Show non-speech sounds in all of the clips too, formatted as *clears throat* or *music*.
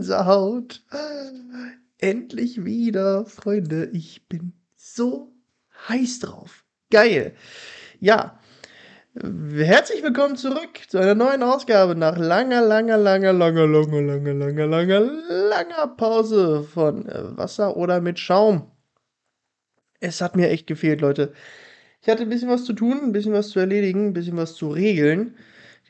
Gänsehaut. Endlich wieder, Freunde. Ich bin so heiß drauf. Geil. Ja. Herzlich willkommen zurück zu einer neuen Ausgabe nach langer, langer, langer, langer, langer, langer, langer, langer, langer Pause von Wasser oder mit Schaum. Es hat mir echt gefehlt, Leute. Ich hatte ein bisschen was zu tun, ein bisschen was zu erledigen, ein bisschen was zu regeln.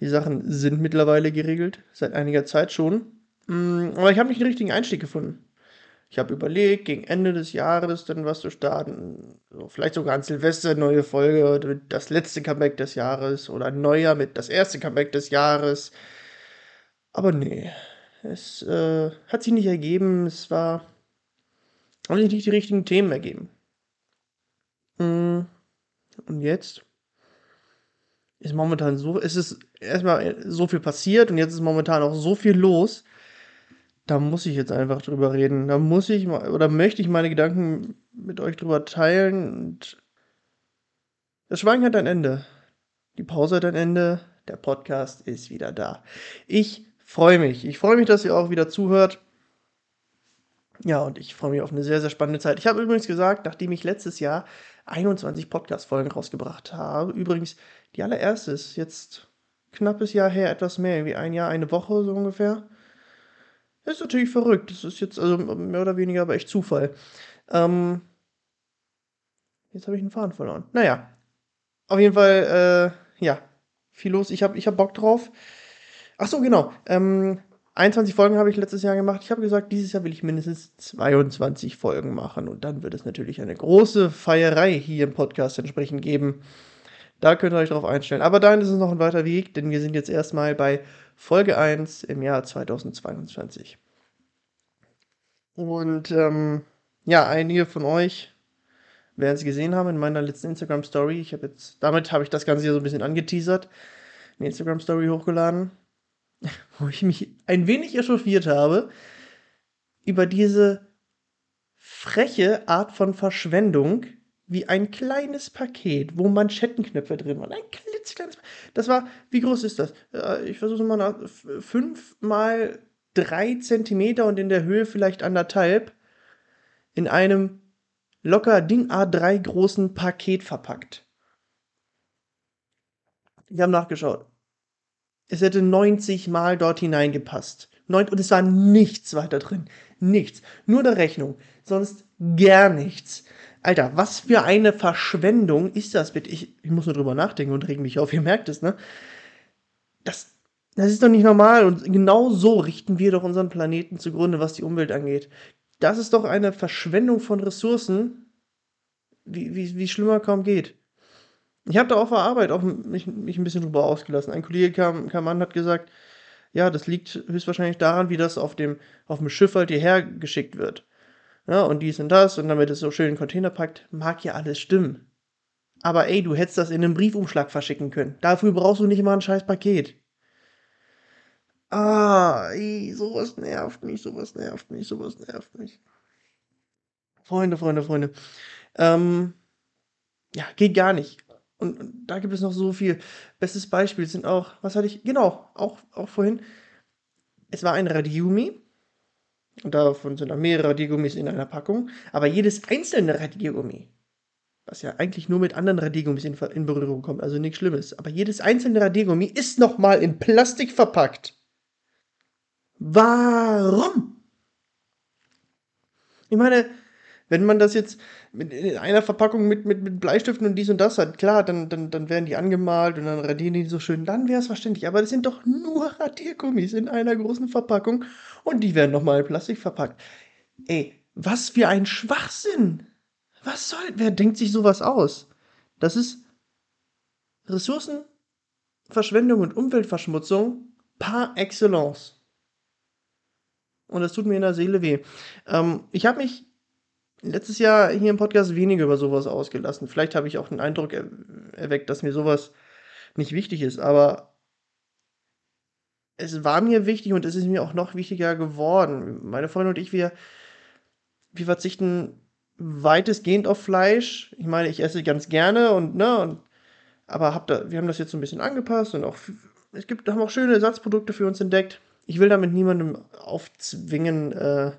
Die Sachen sind mittlerweile geregelt, seit einiger Zeit schon. Mm, aber ich habe nicht den richtigen Einstieg gefunden. Ich habe überlegt, gegen Ende des Jahres dann was zu starten. So, vielleicht sogar an Silvester neue Folge, das letzte Comeback des Jahres oder ein Neujahr mit das erste Comeback des Jahres. Aber nee, es äh, hat sich nicht ergeben. Es war. Haben sich nicht die richtigen Themen ergeben. Mm, und jetzt ist momentan so, es ist erstmal so viel passiert und jetzt ist momentan auch so viel los da muss ich jetzt einfach drüber reden. Da muss ich oder möchte ich meine Gedanken mit euch drüber teilen. Und das Schweigen hat ein Ende. Die Pause hat ein Ende. Der Podcast ist wieder da. Ich freue mich. Ich freue mich, dass ihr auch wieder zuhört. Ja, und ich freue mich auf eine sehr, sehr spannende Zeit. Ich habe übrigens gesagt, nachdem ich letztes Jahr 21 Podcast-Folgen rausgebracht habe, übrigens die allererste ist jetzt knappes Jahr her, etwas mehr, wie ein Jahr, eine Woche so ungefähr. Das ist natürlich verrückt. Das ist jetzt also mehr oder weniger aber echt Zufall. Ähm, jetzt habe ich einen Faden verloren. Naja. Auf jeden Fall, äh, ja. Viel los. Ich habe ich hab Bock drauf. Ach so, genau. Ähm, 21 Folgen habe ich letztes Jahr gemacht. Ich habe gesagt, dieses Jahr will ich mindestens 22 Folgen machen. Und dann wird es natürlich eine große Feierei hier im Podcast entsprechend geben. Da könnt ihr euch drauf einstellen. Aber dahin ist es noch ein weiter Weg, denn wir sind jetzt erstmal bei Folge 1 im Jahr 2022. Und ähm, ja, einige von euch werden es gesehen haben in meiner letzten Instagram Story. Ich habe jetzt, damit habe ich das Ganze hier so ein bisschen angeteasert, eine Instagram Story hochgeladen, *laughs* wo ich mich ein wenig echauffiert habe über diese freche Art von Verschwendung, wie ein kleines Paket, wo Manschettenknöpfe drin waren. Ein klitzekleines. Das war, wie groß ist das? Äh, ich versuche es mal nach. 5 mal 3 Zentimeter und in der Höhe vielleicht anderthalb. In einem locker DIN A3 großen Paket verpackt. Ich habe nachgeschaut. Es hätte 90 Mal dort hineingepasst. Und es war nichts weiter drin. Nichts. Nur eine Rechnung. Sonst gar nichts. Alter, was für eine Verschwendung ist das bitte? Ich, ich muss nur drüber nachdenken und reg mich auf, *laughs* ihr merkt es, ne? Das, das ist doch nicht normal und genau so richten wir doch unseren Planeten zugrunde, was die Umwelt angeht. Das ist doch eine Verschwendung von Ressourcen, wie, wie, wie schlimmer kaum geht. Ich habe da auf der Arbeit auch mich, mich ein bisschen drüber ausgelassen. Ein Kollege kam, kam an und hat gesagt, ja, das liegt höchstwahrscheinlich daran, wie das auf dem, auf dem Schiff halt hierher geschickt wird ja, und dies und das und damit es so schön in den Container packt, mag ja alles stimmen. Aber ey, du hättest das in einem Briefumschlag verschicken können. Dafür brauchst du nicht mal ein scheiß Paket. Ah, ey, sowas nervt mich, sowas nervt mich, sowas nervt mich. Freunde, Freunde, Freunde. Ähm, ja, geht gar nicht. Und, und, da gibt es noch so viel. Bestes Beispiel sind auch, was hatte ich? Genau, auch, auch vorhin. Es war ein Radiumi und davon sind dann mehrere Radiergummis in einer Packung. Aber jedes einzelne Radiergummi, was ja eigentlich nur mit anderen Radiergummis in, in Berührung kommt, also nichts Schlimmes, aber jedes einzelne Radiergummi ist nochmal in Plastik verpackt. Warum? Ich meine, wenn man das jetzt in einer Verpackung mit, mit, mit Bleistiften und dies und das hat, klar, dann, dann, dann werden die angemalt und dann radieren die so schön, dann wäre es verständlich. Aber das sind doch nur Radiergummis in einer großen Verpackung und die werden nochmal in Plastik verpackt. Ey, was für ein Schwachsinn! Was soll, wer denkt sich sowas aus? Das ist Ressourcenverschwendung und Umweltverschmutzung par excellence. und das tut mir in der Seele weh. Ähm, ich habe mich letztes Jahr hier im Podcast weniger über sowas ausgelassen. Vielleicht habe ich auch den Eindruck er erweckt, dass mir sowas nicht wichtig ist, aber es war mir wichtig und es ist mir auch noch wichtiger geworden. Meine Freundin und ich, wir, wir verzichten weitestgehend auf Fleisch. Ich meine, ich esse ganz gerne und, ne, und, aber hab da, wir haben das jetzt so ein bisschen angepasst und auch, es gibt, haben auch schöne Ersatzprodukte für uns entdeckt. Ich will damit niemandem aufzwingen, äh,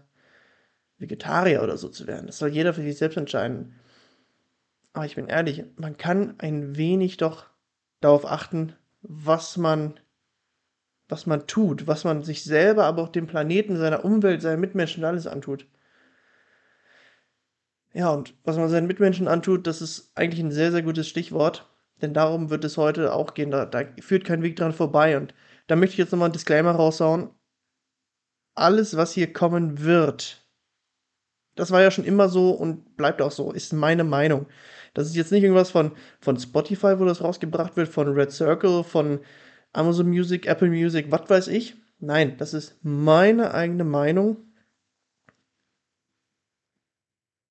Vegetarier oder so zu werden. Das soll jeder für sich selbst entscheiden. Aber ich bin ehrlich, man kann ein wenig doch darauf achten, was man, was man tut, was man sich selber, aber auch dem Planeten, seiner Umwelt, seinen Mitmenschen alles antut. Ja, und was man seinen Mitmenschen antut, das ist eigentlich ein sehr, sehr gutes Stichwort. Denn darum wird es heute auch gehen. Da, da führt kein Weg dran vorbei. Und da möchte ich jetzt nochmal ein Disclaimer raushauen. Alles, was hier kommen wird, das war ja schon immer so und bleibt auch so, ist meine Meinung. Das ist jetzt nicht irgendwas von, von Spotify, wo das rausgebracht wird, von Red Circle, von Amazon Music, Apple Music, was weiß ich. Nein, das ist meine eigene Meinung.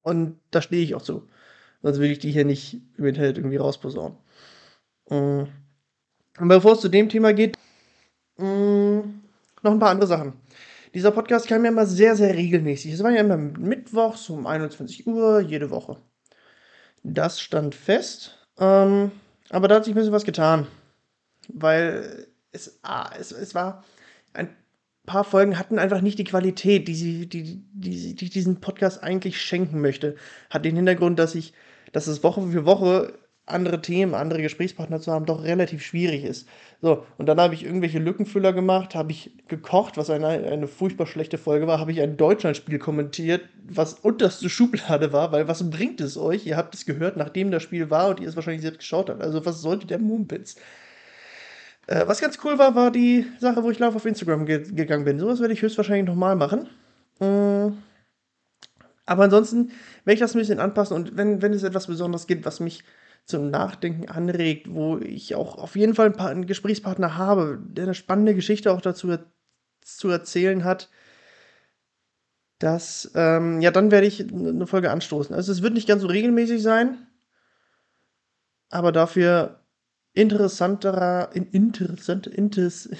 Und da stehe ich auch zu. Sonst will ich die hier nicht im Internet irgendwie rausposaunen. Mm. Und bevor es zu dem Thema geht, mm, noch ein paar andere Sachen. Dieser Podcast kam ja immer sehr, sehr regelmäßig. Es war ja immer mittwochs um 21 Uhr, jede Woche. Das stand fest. Ähm, aber da hat sich ein bisschen was getan. Weil es, ah, es, es war. Ein paar Folgen hatten einfach nicht die Qualität, die sie, die, die, die diesen Podcast eigentlich schenken möchte. Hat den Hintergrund, dass ich, dass es Woche für Woche andere Themen, andere Gesprächspartner zu haben, doch relativ schwierig ist. So, und dann habe ich irgendwelche Lückenfüller gemacht, habe ich gekocht, was eine, eine furchtbar schlechte Folge war, habe ich ein Deutschlandspiel kommentiert, was unterste Schublade war, weil was bringt es euch? Ihr habt es gehört, nachdem das Spiel war und ihr es wahrscheinlich selbst geschaut habt. Also was sollte der Mumpitz? Äh, was ganz cool war, war die Sache, wo ich live auf Instagram ge gegangen bin. Sowas werde ich höchstwahrscheinlich nochmal machen. Äh, aber ansonsten werde ich das ein bisschen anpassen und wenn, wenn es etwas Besonderes gibt, was mich zum Nachdenken anregt, wo ich auch auf jeden Fall einen Gesprächspartner habe, der eine spannende Geschichte auch dazu zu erzählen hat, dass, ähm, ja, dann werde ich eine Folge anstoßen. Also es wird nicht ganz so regelmäßig sein, aber dafür interessanterer, in, interessant, intes,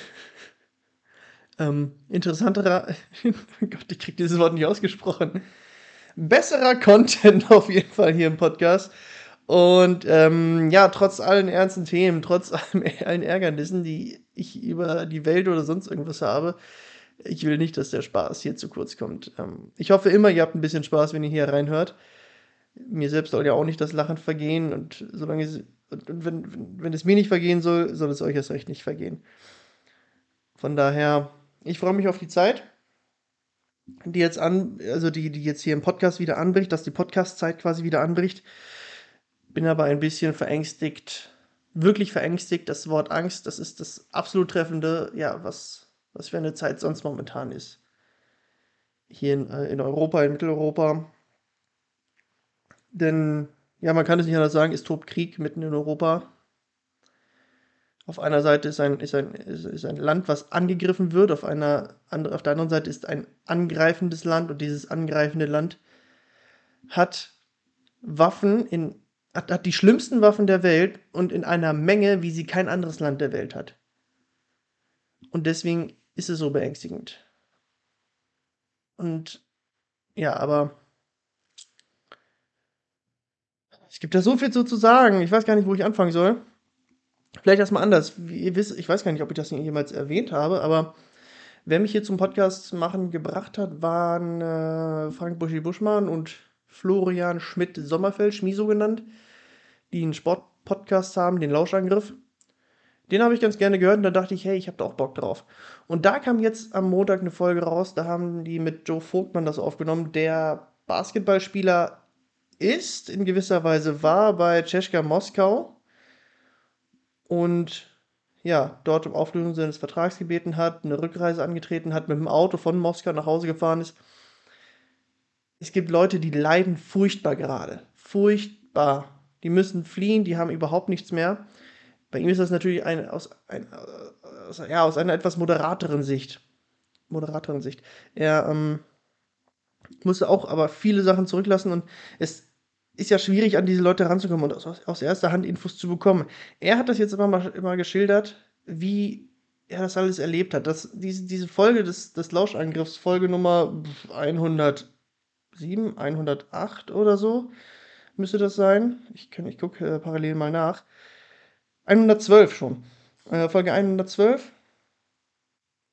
*laughs* ähm, interessanterer, *laughs* oh Gott, ich kriege dieses Wort nicht ausgesprochen, besserer Content auf jeden Fall hier im Podcast. Und ähm, ja, trotz allen ernsten Themen, trotz *laughs* allen Ärgernissen, die ich über die Welt oder sonst irgendwas habe, ich will nicht, dass der Spaß hier zu kurz kommt. Ähm, ich hoffe immer, ihr habt ein bisschen Spaß, wenn ihr hier reinhört. Mir selbst soll ja auch nicht das Lachen vergehen und solange es, und wenn, wenn es mir nicht vergehen soll, soll es euch erst recht nicht vergehen. Von daher, ich freue mich auf die Zeit, die jetzt an, also die, die jetzt hier im Podcast wieder anbricht, dass die Podcast-Zeit quasi wieder anbricht bin aber ein bisschen verängstigt, wirklich verängstigt. Das Wort Angst, das ist das absolut treffende, ja, was, was für eine Zeit sonst momentan ist. Hier in, äh, in Europa, in Mitteleuropa. Denn, ja, man kann es nicht anders sagen, es tobt Krieg mitten in Europa. Auf einer Seite ist ein, ist ein, ist, ein Land, was angegriffen wird, auf, einer, auf der anderen Seite ist ein angreifendes Land und dieses angreifende Land hat Waffen in hat, hat die schlimmsten Waffen der Welt und in einer Menge, wie sie kein anderes Land der Welt hat. Und deswegen ist es so beängstigend. Und ja, aber es gibt da so viel zu sagen. Ich weiß gar nicht, wo ich anfangen soll. Vielleicht erstmal anders. Wie ihr wisst, ich weiß gar nicht, ob ich das jemals erwähnt habe, aber wer mich hier zum Podcast machen gebracht hat, waren äh, Frank Buschi-Buschmann und Florian Schmidt-Sommerfeld, Schmiso genannt, die einen Sportpodcast haben, den Lauschangriff. Den habe ich ganz gerne gehört und da dachte ich, hey, ich habe da auch Bock drauf. Und da kam jetzt am Montag eine Folge raus, da haben die mit Joe Vogtmann das aufgenommen, der Basketballspieler ist, in gewisser Weise war bei Tscheschka Moskau und ja, dort um Auflösung seines Vertrags gebeten hat, eine Rückreise angetreten hat, mit dem Auto von Moskau nach Hause gefahren ist es gibt Leute, die leiden furchtbar gerade. Furchtbar. Die müssen fliehen, die haben überhaupt nichts mehr. Bei ihm ist das natürlich ein, aus, ein, aus, ja, aus einer etwas moderateren Sicht. Moderatorensicht. Er ähm, musste auch aber viele Sachen zurücklassen und es ist ja schwierig, an diese Leute ranzukommen und aus, aus erster Hand Infos zu bekommen. Er hat das jetzt immer mal immer geschildert, wie er das alles erlebt hat. Das, diese, diese Folge des, des Lauschangriffs, Folge Nummer 107, 108 oder so, müsste das sein. Ich, ich gucke äh, parallel mal nach. 112 schon. Äh, Folge 112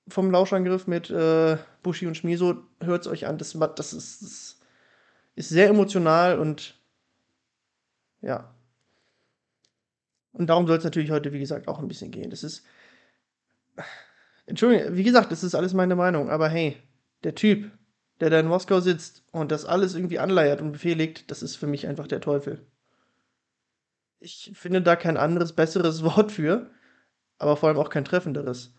vom Lauschangriff mit äh, Bushi und Schmiso. Hört es euch an. Das, das, ist, das ist sehr emotional und ja. Und darum soll es natürlich heute, wie gesagt, auch ein bisschen gehen. Das ist. Entschuldigung, wie gesagt, das ist alles meine Meinung, aber hey, der Typ, der da in Moskau sitzt und das alles irgendwie anleiert und befehligt, das ist für mich einfach der Teufel. Ich finde da kein anderes, besseres *laughs* Wort für, aber vor allem auch kein treffenderes.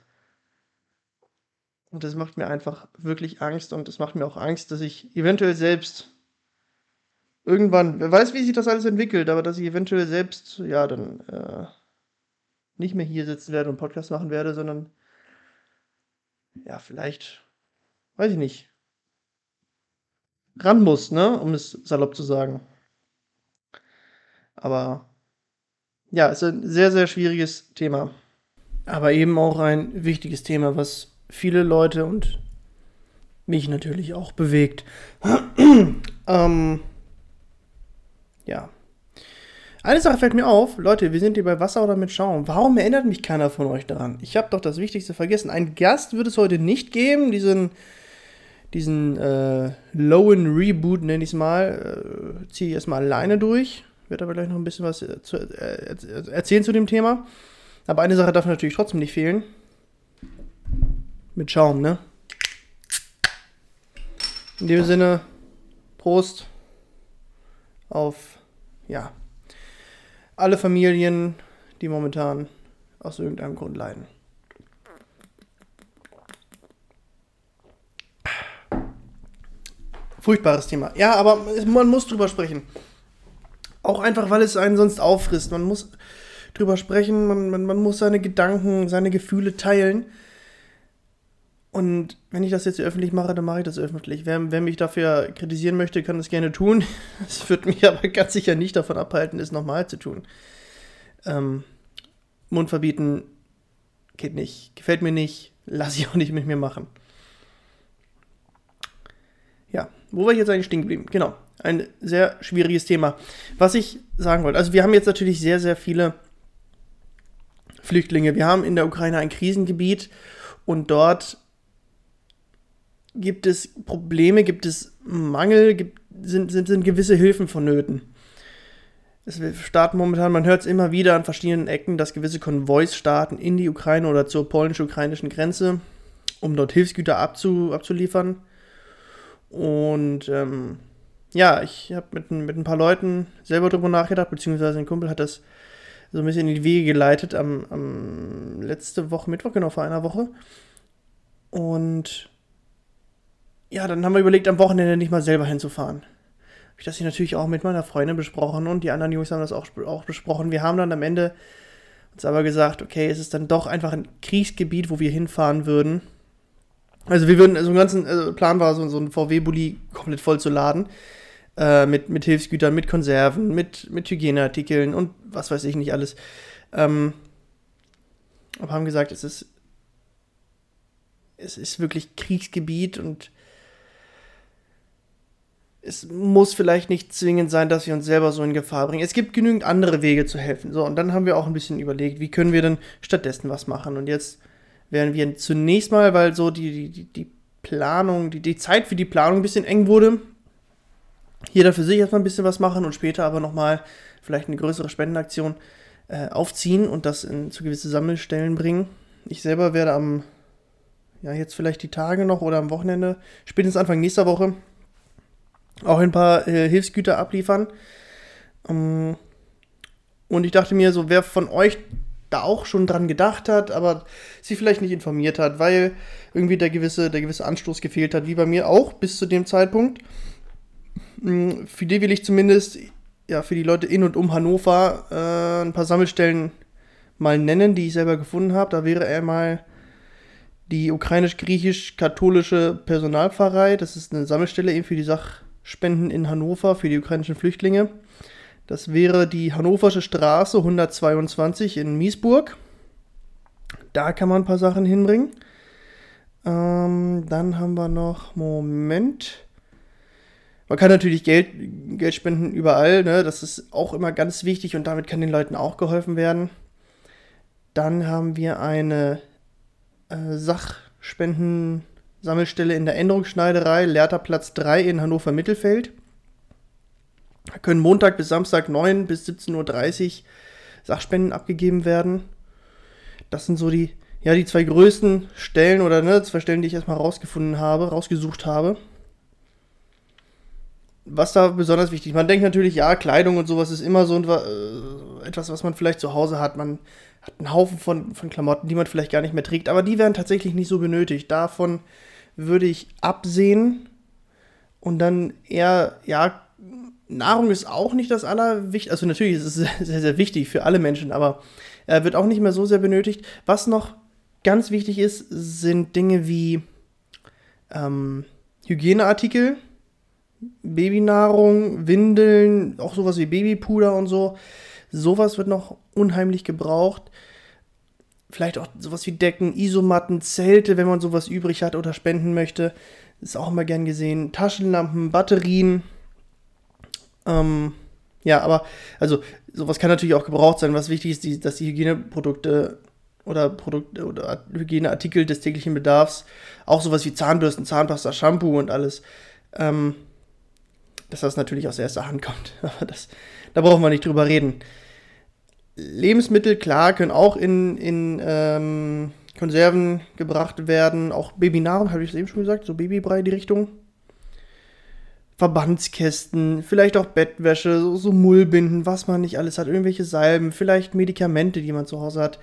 Und das macht mir einfach wirklich Angst und es macht mir auch Angst, dass ich eventuell selbst irgendwann, wer weiß, wie sich das alles entwickelt, aber dass ich eventuell selbst, ja, dann äh, nicht mehr hier sitzen werde und Podcast machen werde, sondern ja, vielleicht, weiß ich nicht, ran muss, ne, um es salopp zu sagen. Aber ja, es ist ein sehr, sehr schwieriges Thema. Aber eben auch ein wichtiges Thema, was viele Leute und mich natürlich auch bewegt. *clears throat* ähm, ja. Eine Sache fällt mir auf, Leute, wir sind hier bei Wasser oder mit Schaum. Warum erinnert mich keiner von euch daran? Ich habe doch das Wichtigste vergessen. Ein Gast wird es heute nicht geben, diesen, diesen äh, Lowen Reboot, nenne ich es mal, äh, ziehe ich erstmal alleine durch. Wird aber gleich noch ein bisschen was äh, zu, äh, erzählen zu dem Thema. Aber eine Sache darf natürlich trotzdem nicht fehlen. Mit Schaum, ne? In dem Sinne, Prost auf ja, alle Familien, die momentan aus irgendeinem Grund leiden. Furchtbares Thema. Ja, aber man muss drüber sprechen. Auch einfach, weil es einen sonst auffrisst. Man muss drüber sprechen, man, man, man muss seine Gedanken, seine Gefühle teilen. Und wenn ich das jetzt öffentlich mache, dann mache ich das öffentlich. Wer, wer mich dafür kritisieren möchte, kann das gerne tun. *laughs* Es wird mich aber ganz sicher nicht davon abhalten, es nochmal zu tun. Ähm, Mund verbieten geht nicht, gefällt mir nicht, lasse ich auch nicht mit mir machen. Ja, wo war ich jetzt eigentlich stehen geblieben? Genau, ein sehr schwieriges Thema. Was ich sagen wollte, also wir haben jetzt natürlich sehr, sehr viele Flüchtlinge. Wir haben in der Ukraine ein Krisengebiet und dort gibt es Probleme, gibt es Mangel, gibt, sind, sind, sind gewisse Hilfen vonnöten. Es starten momentan, man hört es immer wieder an verschiedenen Ecken, dass gewisse Konvois starten in die Ukraine oder zur polnisch-ukrainischen Grenze, um dort Hilfsgüter abzu, abzuliefern. Und ähm, ja, ich habe mit, mit ein paar Leuten selber darüber nachgedacht, beziehungsweise ein Kumpel hat das so ein bisschen in die Wege geleitet am, am letzte Woche, Mittwoch, genau vor einer Woche. Und ja, dann haben wir überlegt, am Wochenende nicht mal selber hinzufahren. Habe ich das hier natürlich auch mit meiner Freundin besprochen und die anderen Jungs haben das auch, auch besprochen. Wir haben dann am Ende uns aber gesagt, okay, es ist dann doch einfach ein Kriegsgebiet, wo wir hinfahren würden. Also wir würden, also ein ganzen also Plan war, so, so ein VW-Bully komplett voll zu laden. Äh, mit, mit Hilfsgütern, mit Konserven, mit, mit Hygieneartikeln und was weiß ich nicht alles. Ähm, aber haben gesagt, es ist, es ist wirklich Kriegsgebiet und es muss vielleicht nicht zwingend sein, dass wir uns selber so in Gefahr bringen. Es gibt genügend andere Wege zu helfen. So, und dann haben wir auch ein bisschen überlegt, wie können wir denn stattdessen was machen. Und jetzt werden wir zunächst mal, weil so die, die, die Planung, die, die Zeit für die Planung ein bisschen eng wurde, jeder für sich erstmal ein bisschen was machen und später aber nochmal vielleicht eine größere Spendenaktion äh, aufziehen und das in, zu gewisse Sammelstellen bringen. Ich selber werde am, ja, jetzt vielleicht die Tage noch oder am Wochenende, spätestens Anfang nächster Woche, auch ein paar äh, Hilfsgüter abliefern. Ähm, und ich dachte mir so, wer von euch da auch schon dran gedacht hat, aber sich vielleicht nicht informiert hat, weil irgendwie der gewisse, der gewisse Anstoß gefehlt hat, wie bei mir auch bis zu dem Zeitpunkt. Hm, für die will ich zumindest, ja, für die Leute in und um Hannover äh, ein paar Sammelstellen mal nennen, die ich selber gefunden habe. Da wäre einmal die ukrainisch-griechisch-katholische Personalpfarrei. Das ist eine Sammelstelle eben für die Sachspenden in Hannover für die ukrainischen Flüchtlinge. Das wäre die Hannoversche Straße 122 in Miesburg. Da kann man ein paar Sachen hinbringen. Ähm, dann haben wir noch, Moment. Man kann natürlich Geld, Geld spenden überall, ne? das ist auch immer ganz wichtig und damit kann den Leuten auch geholfen werden. Dann haben wir eine äh, Sachspendensammelstelle in der Änderungsschneiderei, Lehrterplatz 3 in Hannover Mittelfeld. Können Montag bis Samstag 9 bis 17.30 Uhr Sachspenden abgegeben werden. Das sind so die, ja, die zwei größten Stellen oder ne, zwei Stellen, die ich erstmal rausgefunden habe, rausgesucht habe. Was da besonders wichtig, man denkt natürlich, ja, Kleidung und sowas ist immer so äh, etwas, was man vielleicht zu Hause hat. Man hat einen Haufen von, von Klamotten, die man vielleicht gar nicht mehr trägt, aber die werden tatsächlich nicht so benötigt. Davon würde ich absehen und dann eher, ja, Nahrung ist auch nicht das Allerwichtigste. Also natürlich ist es *laughs* sehr, sehr wichtig für alle Menschen, aber äh, wird auch nicht mehr so sehr benötigt. Was noch ganz wichtig ist, sind Dinge wie ähm, Hygieneartikel, Babynahrung, Windeln, auch sowas wie Babypuder und so. Sowas wird noch unheimlich gebraucht. Vielleicht auch sowas wie Decken, Isomatten, Zelte, wenn man sowas übrig hat oder spenden möchte. Ist auch immer gern gesehen. Taschenlampen, Batterien ähm, ja, aber, also, sowas kann natürlich auch gebraucht sein. Was wichtig ist, die, dass die Hygieneprodukte oder Produkte oder Hygieneartikel des täglichen Bedarfs, auch sowas wie Zahnbürsten, Zahnpasta, Shampoo und alles, ähm, dass das natürlich aus erster Hand kommt. *laughs* Aber das, da brauchen wir nicht drüber reden. Lebensmittel, klar, können auch in, in ähm, Konserven gebracht werden. Auch Babynahrung, habe ich es eben schon gesagt, so Babybrei die Richtung. Verbandskästen, vielleicht auch Bettwäsche, so, so, Mullbinden, was man nicht alles hat, irgendwelche Salben, vielleicht Medikamente, die man zu Hause hat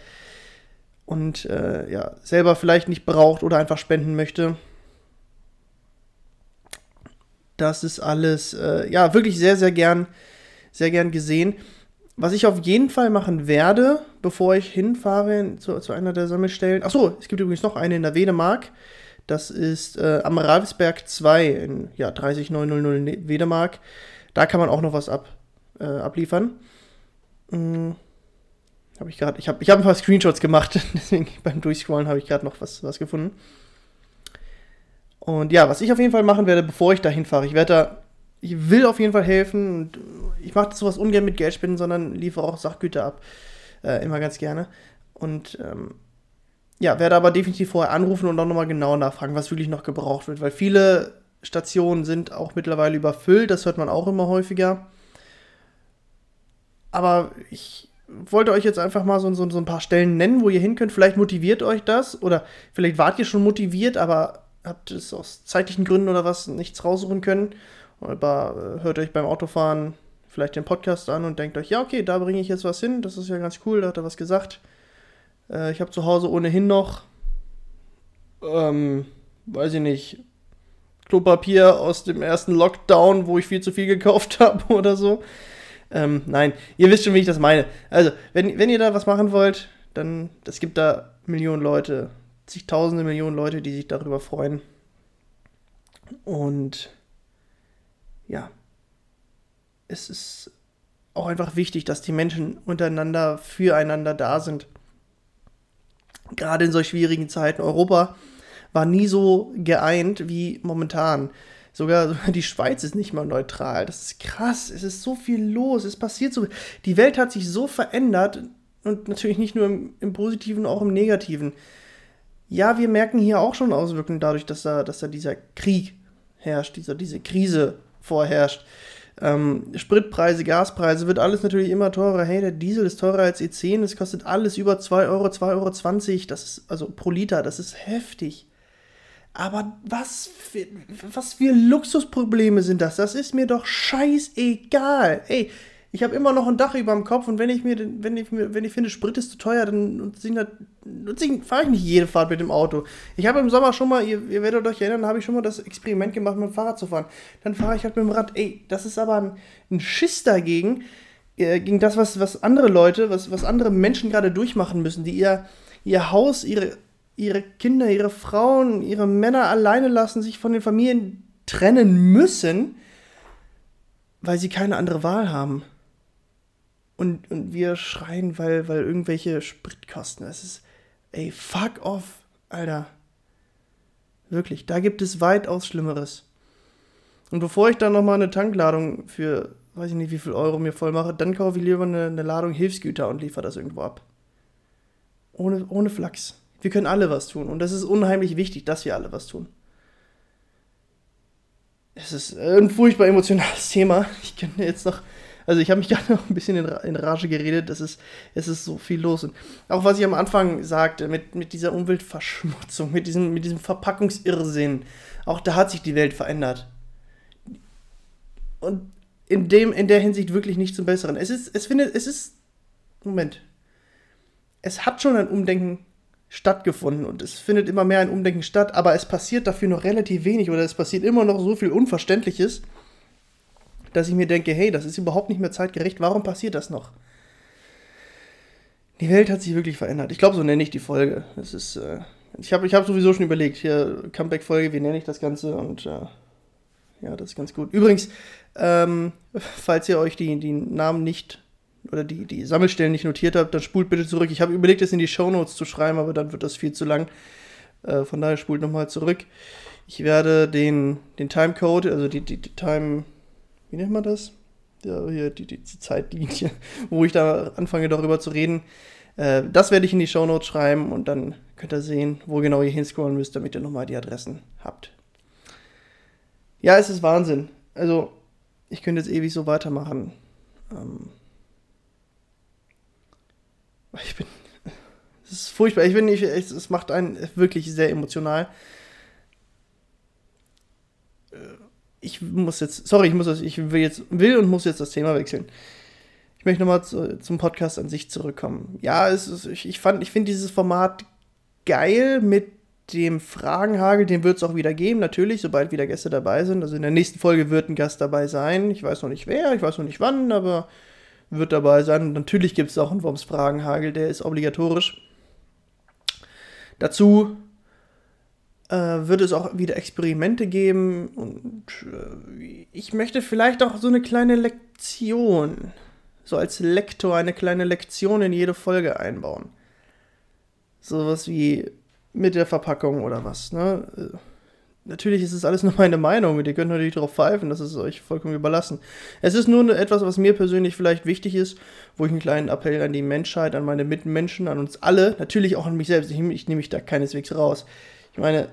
und äh, ja, selber vielleicht nicht braucht oder einfach spenden möchte. Das ist alles, äh, ja, wirklich sehr, sehr gern, sehr gern gesehen. Was ich auf jeden Fall machen werde, bevor ich hinfahre zu, zu einer der Sammelstellen. Achso, es gibt übrigens noch eine in der Wedemark. Das ist äh, am Ravsberg 2 in ja, 30900 ne-, Wedemark. Da kann man auch noch was ab, äh, abliefern. Hm. Hab ich gerade, ich habe ich hab ein paar Screenshots gemacht, *laughs* deswegen beim Durchscrollen habe ich gerade noch was, was gefunden. Und ja, was ich auf jeden Fall machen werde, bevor ich dahin fahre, ich werde da, ich will auf jeden Fall helfen und ich mache sowas ungern mit Geldspenden, sondern liefere auch Sachgüter ab. Äh, immer ganz gerne. Und ähm, ja, werde aber definitiv vorher anrufen und auch nochmal genau nachfragen, was wirklich noch gebraucht wird, weil viele Stationen sind auch mittlerweile überfüllt, das hört man auch immer häufiger. Aber ich wollte euch jetzt einfach mal so, so, so ein paar Stellen nennen, wo ihr hin könnt. Vielleicht motiviert euch das oder vielleicht wart ihr schon motiviert, aber habt es aus zeitlichen Gründen oder was nichts raussuchen können. Aber äh, hört euch beim Autofahren vielleicht den Podcast an und denkt euch, ja, okay, da bringe ich jetzt was hin, das ist ja ganz cool, da hat er was gesagt. Äh, ich habe zu Hause ohnehin noch, ähm, weiß ich nicht, Klopapier aus dem ersten Lockdown, wo ich viel zu viel gekauft *laughs* habe oder so. Ähm, nein, ihr wisst schon, wie ich das meine. Also, wenn, wenn ihr da was machen wollt, dann, es gibt da Millionen Leute, zigtausende Millionen Leute, die sich darüber freuen. Und ja, es ist auch einfach wichtig, dass die Menschen untereinander füreinander da sind gerade in solch schwierigen Zeiten. Europa war nie so geeint wie momentan. Sogar *laughs* die Schweiz ist nicht mal neutral. Das ist krass. Es ist so viel los. Es passiert so. Die Welt hat sich so verändert. Und natürlich nicht nur im, im Positiven, auch im Negativen. Ja, wir merken hier auch schon Auswirkungen dadurch, dass da, dass da dieser Krieg herrscht, dieser, diese Krise vorherrscht. Ähm, Spritpreise, Gaspreise, wird alles natürlich immer teurer. Hey, der Diesel ist teurer als E10, es kostet alles über 2 Euro, 2,20 Euro. Das ist, also pro Liter, das ist heftig. Aber was für, was für Luxusprobleme sind das? Das ist mir doch scheißegal. Ey, ich habe immer noch ein Dach über dem Kopf und wenn ich mir, wenn ich mir, wenn ich finde, Sprit ist zu teuer, dann fahre ich nicht jede Fahrt mit dem Auto. Ich habe im Sommer schon mal, ihr, ihr werdet euch erinnern, habe ich schon mal das Experiment gemacht, mit dem Fahrrad zu fahren. Dann fahre ich halt mit dem Rad. Ey, das ist aber ein, ein Schiss dagegen, äh, gegen das, was, was andere Leute, was, was andere Menschen gerade durchmachen müssen, die ihr, ihr Haus, ihre ihre Kinder, ihre Frauen, ihre Männer alleine lassen, sich von den Familien trennen müssen, weil sie keine andere Wahl haben. Und, und wir schreien, weil, weil irgendwelche Spritkosten. Es ist, ey, fuck off, Alter. Wirklich, da gibt es weitaus Schlimmeres. Und bevor ich dann nochmal eine Tankladung für, weiß ich nicht, wie viel Euro mir voll mache, dann kaufe ich lieber eine, eine Ladung Hilfsgüter und liefere das irgendwo ab. Ohne, ohne Flachs. Wir können alle was tun. Und das ist unheimlich wichtig, dass wir alle was tun. Es ist ein furchtbar emotionales *laughs* Thema. Ich könnte jetzt noch also ich habe mich *laughs* gerade noch ein bisschen in, in, Rage geredet, das ist, es ist so viel los. Und auch was ich am Anfang sagte, mit, mit dieser Umweltverschmutzung, mit diesem, mit diesem Verpackungsirrsinn, auch da hat sich die Welt verändert. Und in, dem, in der Hinsicht wirklich nicht zum Besseren. Es ist, es findet, es ist, Moment, es hat schon ein Umdenken stattgefunden und es findet immer mehr ein Umdenken statt, aber es passiert dafür noch relativ wenig oder es passiert immer noch so viel Unverständliches, dass ich mir denke, hey, das ist überhaupt nicht mehr zeitgerecht, warum passiert das noch? Die Welt hat sich wirklich verändert. Ich glaube, so nenne ich die Folge. Das ist, äh, ich habe ich hab sowieso schon überlegt, hier Comeback-Folge, wie nenne ich das Ganze und äh, ja, das ist ganz gut. Übrigens, ähm, falls ihr euch die, die Namen nicht oder die, die Sammelstellen nicht notiert habt, dann spult bitte zurück. Ich habe überlegt, es in die Shownotes zu schreiben, aber dann wird das viel zu lang. Äh, von daher spult nochmal zurück. Ich werde den, den Timecode, also die, die, die Time, wie nennt man das? Ja, hier die, die, die Zeitlinie, *laughs* wo ich da anfange darüber zu reden. Äh, das werde ich in die Shownotes schreiben und dann könnt ihr sehen, wo genau ihr hinscrollen müsst, damit ihr nochmal die Adressen habt. Ja, es ist Wahnsinn. Also, ich könnte jetzt ewig so weitermachen. Ähm ich bin. *laughs* Es ist furchtbar. Ich bin nicht. Es macht einen wirklich sehr emotional. Äh ich muss jetzt, sorry, ich muss das, ich will jetzt, will und muss jetzt das Thema wechseln. Ich möchte nochmal zu, zum Podcast an sich zurückkommen. Ja, es ist, ich, ich fand, ich finde dieses Format geil mit dem Fragenhagel, den wird es auch wieder geben, natürlich, sobald wieder Gäste dabei sind. Also in der nächsten Folge wird ein Gast dabei sein. Ich weiß noch nicht wer, ich weiß noch nicht wann, aber wird dabei sein. Und natürlich gibt es auch einen Worms Fragenhagel, der ist obligatorisch. Dazu äh, wird es auch wieder Experimente geben und äh, ich möchte vielleicht auch so eine kleine Lektion, so als Lektor eine kleine Lektion in jede Folge einbauen. Sowas wie mit der Verpackung oder was, ne? Äh, natürlich ist es alles nur meine Meinung und ihr könnt natürlich darauf pfeifen, das ist euch vollkommen überlassen. Es ist nur etwas, was mir persönlich vielleicht wichtig ist, wo ich einen kleinen Appell an die Menschheit, an meine Mitmenschen, an uns alle, natürlich auch an mich selbst, ich, ich nehme mich da keineswegs raus, ich meine,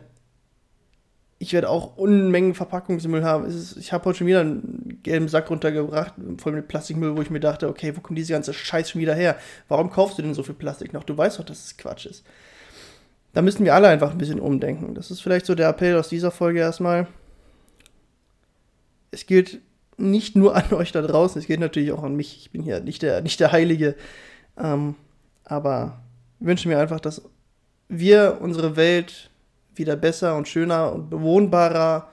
ich werde auch Unmengen Verpackungsmüll haben. Ist, ich habe heute schon wieder einen gelben Sack runtergebracht, voll mit Plastikmüll, wo ich mir dachte, okay, wo kommt diese ganze Scheiß schon wieder her? Warum kaufst du denn so viel Plastik noch? Du weißt doch, dass es Quatsch ist. Da müssen wir alle einfach ein bisschen umdenken. Das ist vielleicht so der Appell aus dieser Folge erstmal. Es gilt nicht nur an *laughs* euch da draußen, es geht natürlich auch an mich. Ich bin hier nicht der, nicht der Heilige. Ähm, aber wünsche mir einfach, dass wir unsere Welt wieder besser und schöner und bewohnbarer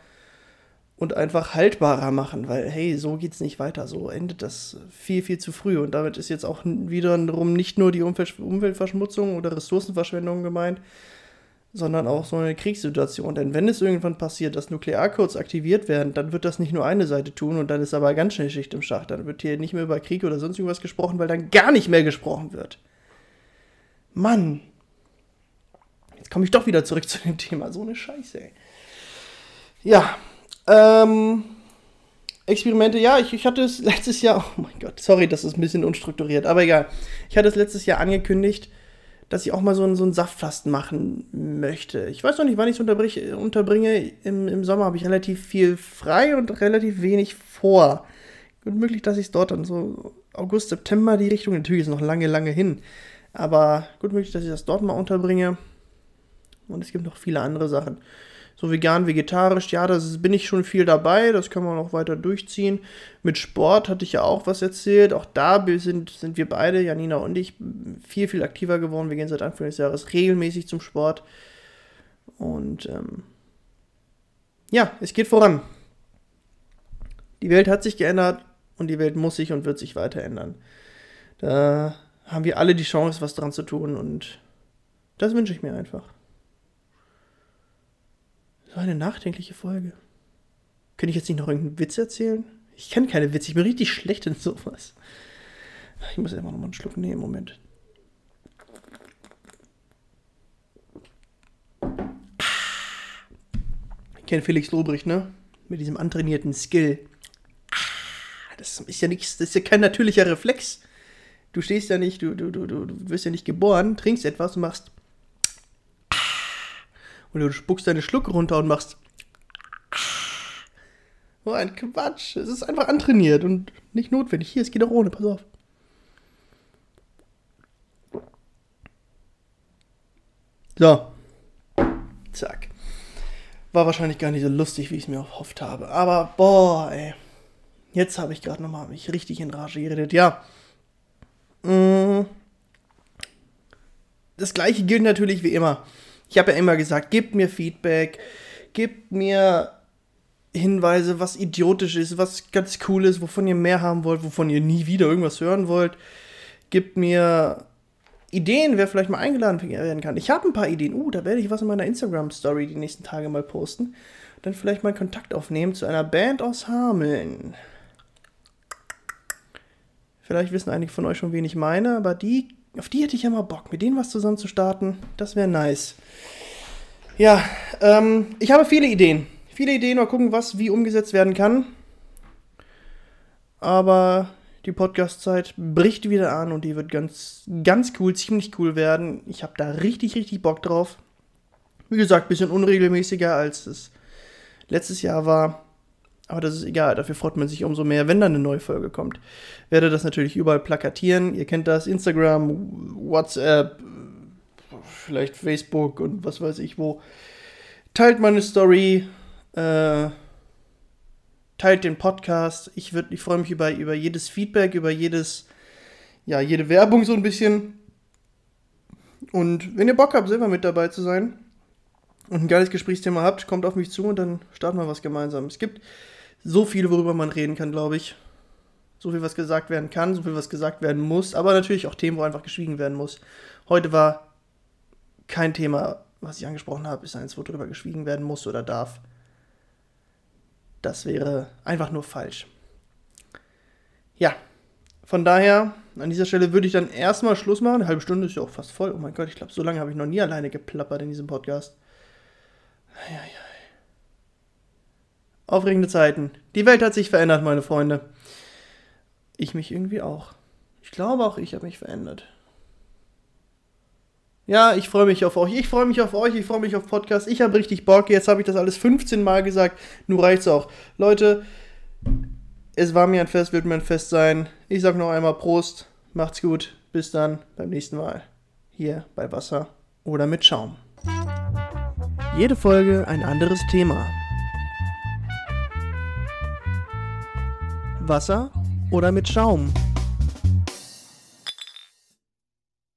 und einfach haltbarer machen, weil hey, so geht's nicht weiter, so endet das viel, viel zu früh und damit ist jetzt auch wiederum nicht nur die Umweltverschmutzung oder Ressourcenverschwendung gemeint, sondern auch so eine Kriegssituation. Denn wenn es irgendwann passiert, dass Nuklearcodes aktiviert werden, dann wird das nicht nur eine Seite tun und dann ist aber ganz schnell Schicht im Schacht. Dann wird hier nicht mehr über Krieg oder sonst irgendwas gesprochen, weil dann gar nicht mehr gesprochen wird. Mann, Jetzt komme ich doch wieder zurück *laughs* zu dem Thema. So eine Scheiße, ey. Ja, ähm, Experimente, ja, ich, ich hatte es letztes Jahr, oh mein Gott, sorry, das ist ein bisschen unstrukturiert, aber egal. Ich hatte es letztes Jahr angekündigt, dass ich auch mal so einen, so einen Saftfasten machen möchte. Ich weiß noch nicht, wann ich es unterbringe. Im, Im Sommer habe ich relativ viel frei und relativ wenig vor. Gut möglich, dass ich es dort dann so August, September die Richtung, natürlich ist noch lange, lange hin. Aber gut möglich, dass ich das dort mal unterbringe. Und es gibt noch viele andere Sachen. So vegan, vegetarisch, ja, da bin ich schon viel dabei, das können wir noch weiter durchziehen. Mit Sport hatte ich ja auch was erzählt. Auch da sind, sind wir beide, Janina und ich, viel, viel aktiver geworden. Wir gehen seit Anfang des Jahres regelmäßig zum Sport. Und ähm, ja, es geht voran. Die Welt hat sich geändert und die Welt muss sich und wird sich weiter ändern. Da haben wir alle die Chance, was dran zu tun und das wünsche ich mir einfach. So eine nachdenkliche Folge. Könnte ich jetzt nicht noch irgendeinen Witz erzählen? Ich kenne keine Witze, ich bin richtig schlecht in sowas. Ich muss einfach noch mal einen Schluck nehmen, Moment. Ich kenne Felix Lobrecht, ne? Mit diesem antrainierten Skill. Das ist ja nichts, das ist ja kein natürlicher Reflex. Du stehst ja nicht, du, du, du, du wirst ja nicht geboren, trinkst etwas und machst. Und du spuckst deine Schluck runter und machst. So ein Quatsch. Es ist einfach antrainiert und nicht notwendig. Hier, es geht auch ohne, pass auf. So. Zack. War wahrscheinlich gar nicht so lustig, wie ich es mir erhofft habe. Aber, boah, ey. Jetzt habe ich gerade nochmal mich richtig in Rage geredet. Ja. Mm. Das gleiche gilt natürlich wie immer. Ich habe ja immer gesagt, gebt mir Feedback, gebt mir Hinweise, was idiotisch ist, was ganz cool ist, wovon ihr mehr haben wollt, wovon ihr nie wieder irgendwas hören wollt. Gebt mir Ideen, wer vielleicht mal eingeladen werden kann. Ich habe ein paar Ideen. Uh, da werde ich was in meiner Instagram-Story die nächsten Tage mal posten. Dann vielleicht mal Kontakt aufnehmen zu einer Band aus Hameln. Vielleicht wissen einige von euch schon, wen ich meine, aber die, auf die hätte ich ja mal Bock, mit denen was zusammen zu starten. Das wäre nice. Ja, ähm, ich habe viele Ideen. Viele Ideen, mal gucken, was wie umgesetzt werden kann. Aber die Podcast-Zeit bricht wieder an und die wird ganz, ganz cool, ziemlich cool werden. Ich habe da richtig, richtig Bock drauf. Wie gesagt, ein bisschen unregelmäßiger als es letztes Jahr war. Aber das ist egal, dafür freut man sich umso mehr, wenn dann eine neue Folge kommt. Werde das natürlich überall plakatieren. Ihr kennt das: Instagram, WhatsApp, vielleicht Facebook und was weiß ich wo. Teilt meine Story. Äh, teilt den Podcast. Ich, ich freue mich über, über jedes Feedback, über jedes, ja, jede Werbung so ein bisschen. Und wenn ihr Bock habt, selber mit dabei zu sein und ein geiles Gesprächsthema habt, kommt auf mich zu und dann starten wir was gemeinsam. Es gibt so viel, worüber man reden kann, glaube ich. So viel, was gesagt werden kann, so viel, was gesagt werden muss, aber natürlich auch Themen, wo einfach geschwiegen werden muss. Heute war kein Thema, was ich angesprochen habe, ist eins, wo drüber geschwiegen werden muss oder darf. Das wäre einfach nur falsch. Ja, von daher, an dieser Stelle würde ich dann erstmal Schluss machen. Eine halbe Stunde ist ja auch fast voll. Oh mein Gott, ich glaube, so lange habe ich noch nie alleine geplappert in diesem Podcast. Eieiei. Aufregende Zeiten. Die Welt hat sich verändert, meine Freunde. Ich mich irgendwie auch. Ich glaube auch, ich habe mich verändert. Ja, ich freue mich auf euch. Ich freue mich auf euch. Ich freue mich auf Podcast. Ich habe richtig Bock. Jetzt habe ich das alles 15 Mal gesagt. Nun reicht's auch. Leute, es war mir ein Fest, wird mir ein Fest sein. Ich sage noch einmal Prost. Macht's gut. Bis dann beim nächsten Mal. Hier bei Wasser oder mit Schaum. Jede Folge ein anderes Thema. Wasser oder mit Schaum.